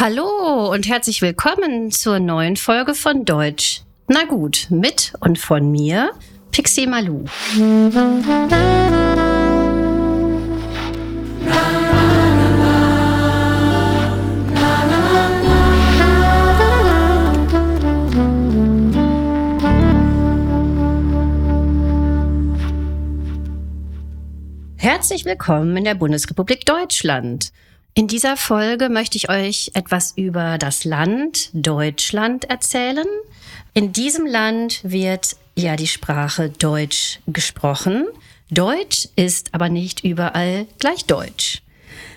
Hallo und herzlich willkommen zur neuen Folge von Deutsch. Na gut, mit und von mir, Pixie Malu. Herzlich willkommen in der Bundesrepublik Deutschland. In dieser Folge möchte ich euch etwas über das Land Deutschland erzählen. In diesem Land wird ja die Sprache Deutsch gesprochen. Deutsch ist aber nicht überall gleich Deutsch.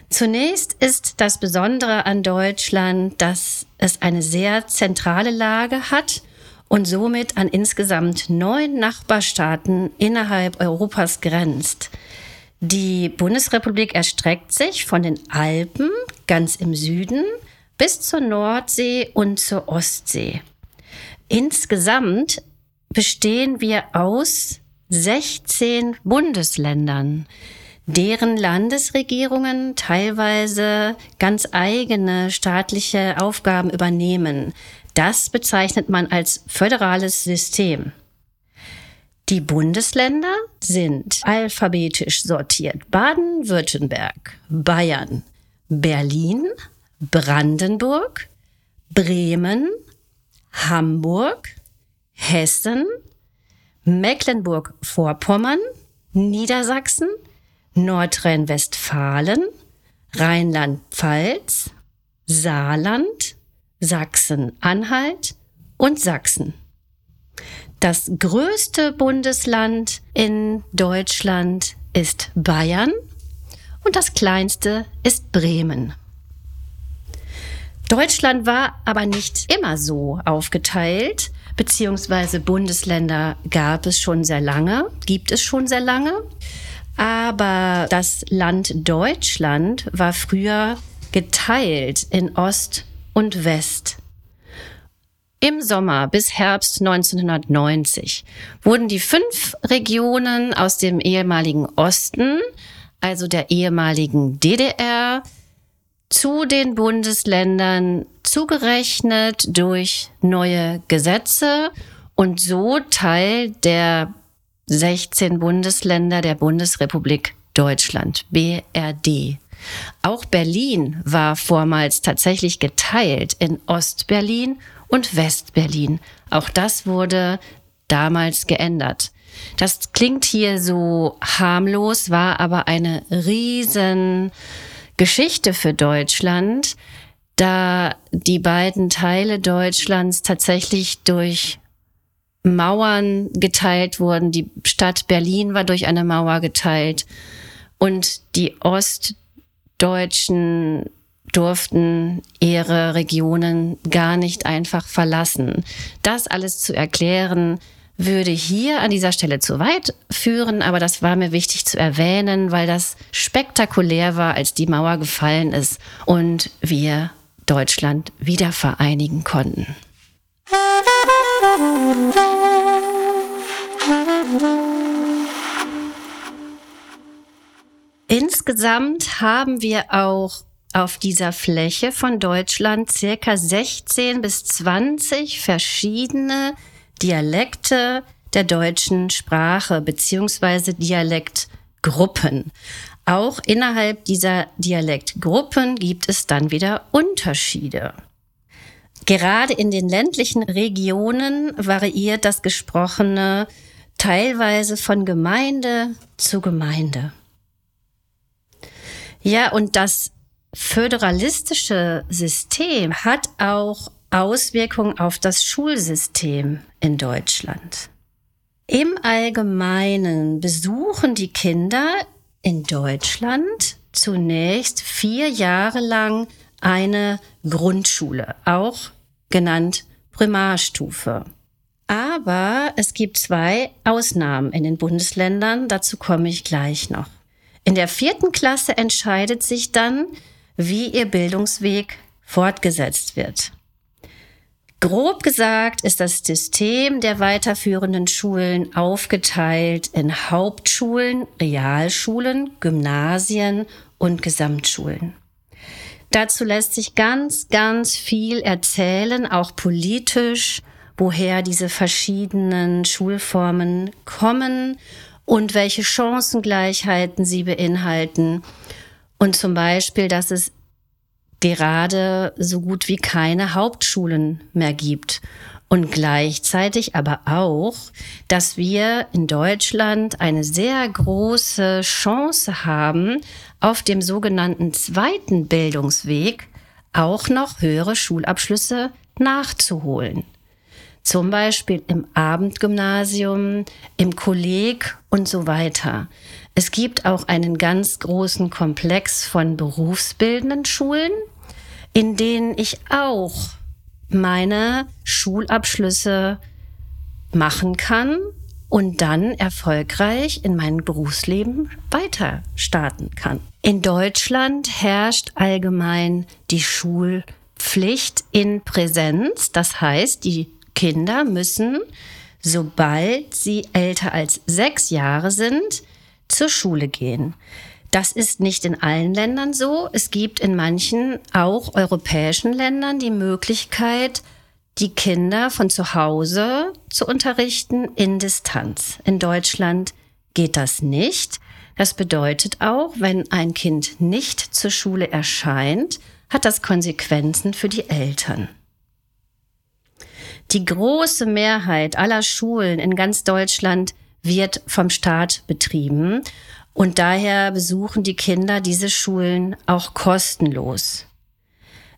Zunächst ist das Besondere an Deutschland, dass es eine sehr zentrale Lage hat und somit an insgesamt neun Nachbarstaaten innerhalb Europas grenzt. Die Bundesrepublik erstreckt sich von den Alpen ganz im Süden bis zur Nordsee und zur Ostsee. Insgesamt bestehen wir aus 16 Bundesländern, deren Landesregierungen teilweise ganz eigene staatliche Aufgaben übernehmen. Das bezeichnet man als föderales System. Die Bundesländer sind alphabetisch sortiert. Baden-Württemberg, Bayern, Berlin, Brandenburg, Bremen, Hamburg, Hessen, Mecklenburg-Vorpommern, Niedersachsen, Nordrhein-Westfalen, Rheinland-Pfalz, Saarland, Sachsen-Anhalt und Sachsen. Das größte Bundesland in Deutschland ist Bayern und das kleinste ist Bremen. Deutschland war aber nicht immer so aufgeteilt, beziehungsweise Bundesländer gab es schon sehr lange, gibt es schon sehr lange. Aber das Land Deutschland war früher geteilt in Ost und West. Im Sommer bis Herbst 1990 wurden die fünf Regionen aus dem ehemaligen Osten, also der ehemaligen DDR, zu den Bundesländern zugerechnet durch neue Gesetze und so Teil der 16 Bundesländer der Bundesrepublik Deutschland, BRD. Auch Berlin war vormals tatsächlich geteilt in Ostberlin und Westberlin. Auch das wurde damals geändert. Das klingt hier so harmlos, war aber eine riesen Geschichte für Deutschland, da die beiden Teile Deutschlands tatsächlich durch Mauern geteilt wurden. Die Stadt Berlin war durch eine Mauer geteilt und die ostdeutschen durften ihre Regionen gar nicht einfach verlassen. Das alles zu erklären, würde hier an dieser Stelle zu weit führen, aber das war mir wichtig zu erwähnen, weil das spektakulär war, als die Mauer gefallen ist und wir Deutschland wieder vereinigen konnten. Insgesamt haben wir auch auf dieser Fläche von Deutschland circa 16 bis 20 verschiedene Dialekte der deutschen Sprache beziehungsweise Dialektgruppen. Auch innerhalb dieser Dialektgruppen gibt es dann wieder Unterschiede. Gerade in den ländlichen Regionen variiert das Gesprochene teilweise von Gemeinde zu Gemeinde. Ja, und das föderalistische System hat auch Auswirkungen auf das Schulsystem in Deutschland. Im Allgemeinen besuchen die Kinder in Deutschland zunächst vier Jahre lang eine Grundschule, auch genannt Primarstufe. Aber es gibt zwei Ausnahmen in den Bundesländern, dazu komme ich gleich noch. In der vierten Klasse entscheidet sich dann, wie ihr Bildungsweg fortgesetzt wird. Grob gesagt ist das System der weiterführenden Schulen aufgeteilt in Hauptschulen, Realschulen, Gymnasien und Gesamtschulen. Dazu lässt sich ganz, ganz viel erzählen, auch politisch, woher diese verschiedenen Schulformen kommen und welche Chancengleichheiten sie beinhalten. Und zum Beispiel, dass es gerade so gut wie keine Hauptschulen mehr gibt. Und gleichzeitig aber auch, dass wir in Deutschland eine sehr große Chance haben, auf dem sogenannten zweiten Bildungsweg auch noch höhere Schulabschlüsse nachzuholen. Zum Beispiel im Abendgymnasium, im Kolleg und so weiter. Es gibt auch einen ganz großen Komplex von berufsbildenden Schulen, in denen ich auch meine Schulabschlüsse machen kann und dann erfolgreich in mein Berufsleben weiter starten kann. In Deutschland herrscht allgemein die Schulpflicht in Präsenz. Das heißt, die Kinder müssen, sobald sie älter als sechs Jahre sind, zur Schule gehen. Das ist nicht in allen Ländern so. Es gibt in manchen auch europäischen Ländern die Möglichkeit, die Kinder von zu Hause zu unterrichten in Distanz. In Deutschland geht das nicht. Das bedeutet auch, wenn ein Kind nicht zur Schule erscheint, hat das Konsequenzen für die Eltern. Die große Mehrheit aller Schulen in ganz Deutschland wird vom Staat betrieben und daher besuchen die Kinder diese Schulen auch kostenlos.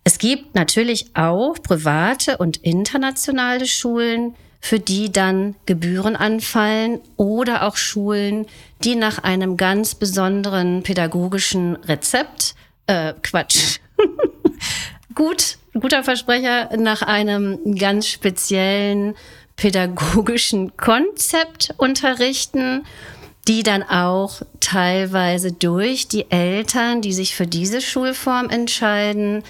Es gibt natürlich auch private und internationale Schulen, für die dann Gebühren anfallen oder auch Schulen, die nach einem ganz besonderen pädagogischen Rezept, äh, Quatsch, gut, guter Versprecher, nach einem ganz speziellen pädagogischen Konzept unterrichten die dann auch teilweise durch die Eltern, die sich für diese Schulform entscheiden,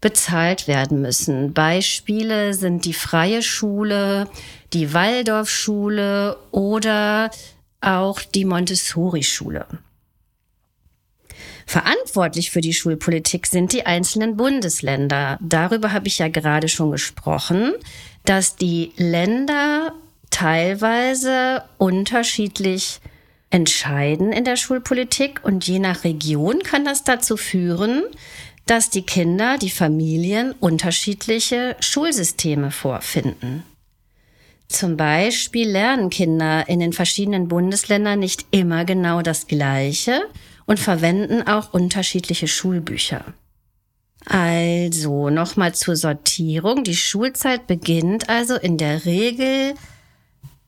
bezahlt werden müssen. Beispiele sind die freie Schule, die Waldorfschule oder auch die Montessori-Schule. Verantwortlich für die Schulpolitik sind die einzelnen Bundesländer. Darüber habe ich ja gerade schon gesprochen, dass die Länder teilweise unterschiedlich entscheiden in der Schulpolitik und je nach Region kann das dazu führen, dass die Kinder, die Familien unterschiedliche Schulsysteme vorfinden. Zum Beispiel lernen Kinder in den verschiedenen Bundesländern nicht immer genau das Gleiche und verwenden auch unterschiedliche Schulbücher. Also nochmal zur Sortierung. Die Schulzeit beginnt also in der Regel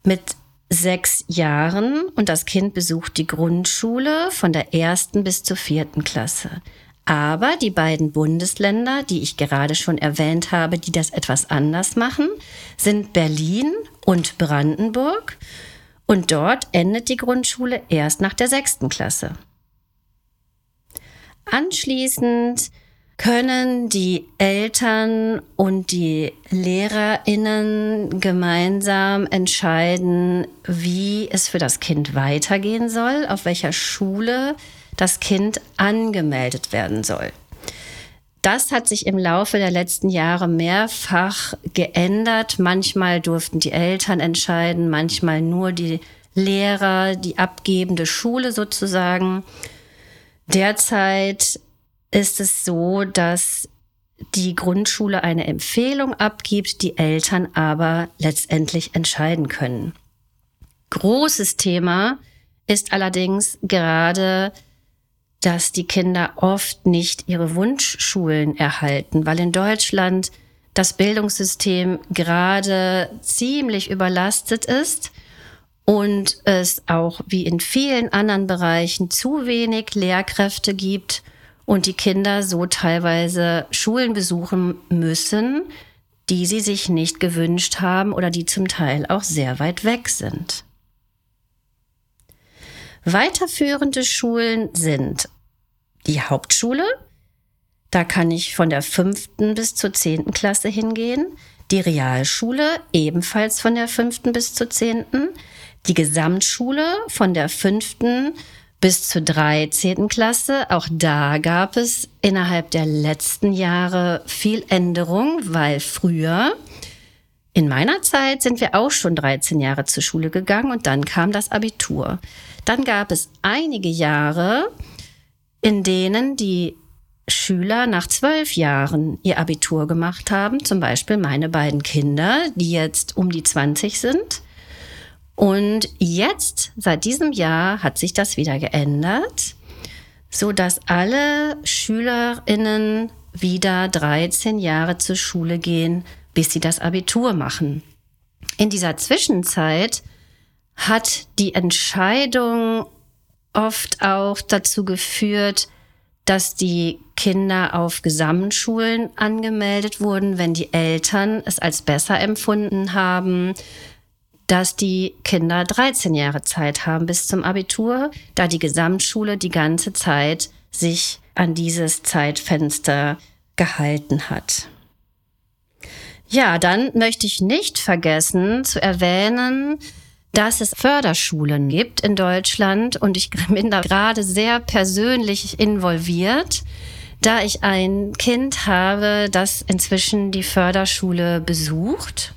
mit sechs Jahren und das Kind besucht die Grundschule von der ersten bis zur vierten Klasse. Aber die beiden Bundesländer, die ich gerade schon erwähnt habe, die das etwas anders machen, sind Berlin und Brandenburg. Und dort endet die Grundschule erst nach der sechsten Klasse. Anschließend können die Eltern und die Lehrerinnen gemeinsam entscheiden, wie es für das Kind weitergehen soll, auf welcher Schule das Kind angemeldet werden soll. Das hat sich im Laufe der letzten Jahre mehrfach geändert. Manchmal durften die Eltern entscheiden, manchmal nur die Lehrer, die abgebende Schule sozusagen. Derzeit ist es so, dass die Grundschule eine Empfehlung abgibt, die Eltern aber letztendlich entscheiden können. Großes Thema ist allerdings gerade, dass die Kinder oft nicht ihre Wunschschulen erhalten, weil in Deutschland das Bildungssystem gerade ziemlich überlastet ist und es auch wie in vielen anderen Bereichen zu wenig Lehrkräfte gibt und die Kinder so teilweise Schulen besuchen müssen, die sie sich nicht gewünscht haben oder die zum Teil auch sehr weit weg sind. Weiterführende Schulen sind die Hauptschule, da kann ich von der fünften bis zur zehnten Klasse hingehen, die Realschule ebenfalls von der fünften bis zur zehnten, die Gesamtschule von der fünften bis zur 13. Klasse. Auch da gab es innerhalb der letzten Jahre viel Änderung, weil früher, in meiner Zeit, sind wir auch schon 13 Jahre zur Schule gegangen und dann kam das Abitur. Dann gab es einige Jahre, in denen die Schüler nach zwölf Jahren ihr Abitur gemacht haben, zum Beispiel meine beiden Kinder, die jetzt um die 20 sind. Und jetzt, seit diesem Jahr, hat sich das wieder geändert, so dass alle SchülerInnen wieder 13 Jahre zur Schule gehen, bis sie das Abitur machen. In dieser Zwischenzeit hat die Entscheidung oft auch dazu geführt, dass die Kinder auf Gesamtschulen angemeldet wurden, wenn die Eltern es als besser empfunden haben, dass die Kinder 13 Jahre Zeit haben bis zum Abitur, da die Gesamtschule die ganze Zeit sich an dieses Zeitfenster gehalten hat. Ja, dann möchte ich nicht vergessen zu erwähnen, dass es Förderschulen gibt in Deutschland und ich bin da gerade sehr persönlich involviert, da ich ein Kind habe, das inzwischen die Förderschule besucht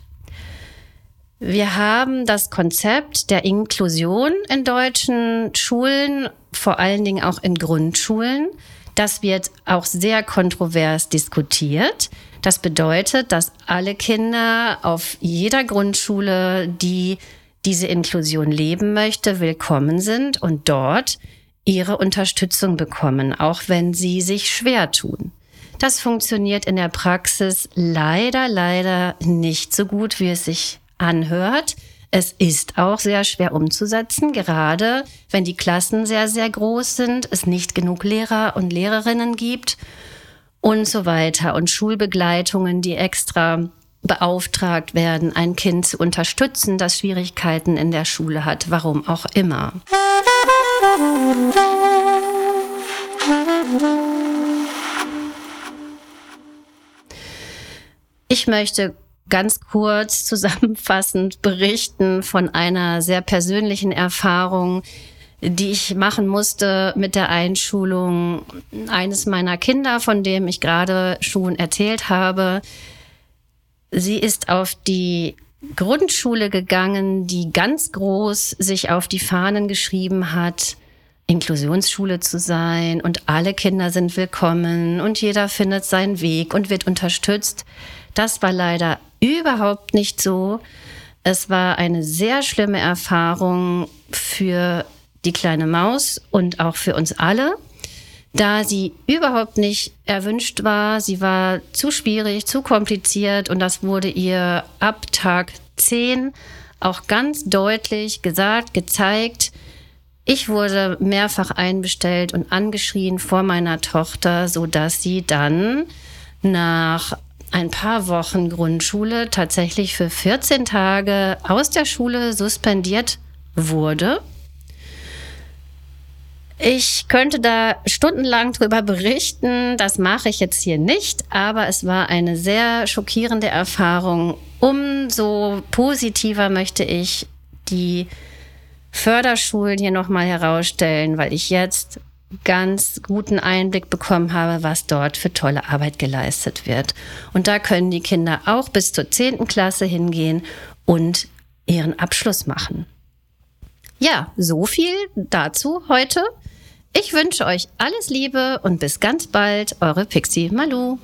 wir haben das Konzept der Inklusion in deutschen Schulen, vor allen Dingen auch in Grundschulen. Das wird auch sehr kontrovers diskutiert. Das bedeutet, dass alle Kinder auf jeder Grundschule, die diese Inklusion leben möchte, willkommen sind und dort ihre Unterstützung bekommen, auch wenn sie sich schwer tun. Das funktioniert in der Praxis leider, leider nicht so gut, wie es sich anhört. Es ist auch sehr schwer umzusetzen, gerade wenn die Klassen sehr, sehr groß sind, es nicht genug Lehrer und Lehrerinnen gibt und so weiter und Schulbegleitungen, die extra beauftragt werden, ein Kind zu unterstützen, das Schwierigkeiten in der Schule hat, warum auch immer. Ich möchte ganz kurz zusammenfassend berichten von einer sehr persönlichen Erfahrung, die ich machen musste mit der Einschulung eines meiner Kinder, von dem ich gerade schon erzählt habe. Sie ist auf die Grundschule gegangen, die ganz groß sich auf die Fahnen geschrieben hat, Inklusionsschule zu sein und alle Kinder sind willkommen und jeder findet seinen Weg und wird unterstützt. Das war leider überhaupt nicht so. Es war eine sehr schlimme Erfahrung für die kleine Maus und auch für uns alle, da sie überhaupt nicht erwünscht war. Sie war zu schwierig, zu kompliziert und das wurde ihr ab Tag 10 auch ganz deutlich gesagt, gezeigt. Ich wurde mehrfach einbestellt und angeschrien vor meiner Tochter, so dass sie dann nach ein paar Wochen Grundschule tatsächlich für 14 Tage aus der Schule suspendiert wurde. Ich könnte da stundenlang drüber berichten, das mache ich jetzt hier nicht, aber es war eine sehr schockierende Erfahrung. Umso positiver möchte ich die Förderschulen hier nochmal herausstellen, weil ich jetzt ganz guten Einblick bekommen habe, was dort für tolle Arbeit geleistet wird. Und da können die Kinder auch bis zur 10. Klasse hingehen und ihren Abschluss machen. Ja, so viel dazu heute. Ich wünsche euch alles Liebe und bis ganz bald, eure Pixie Malu.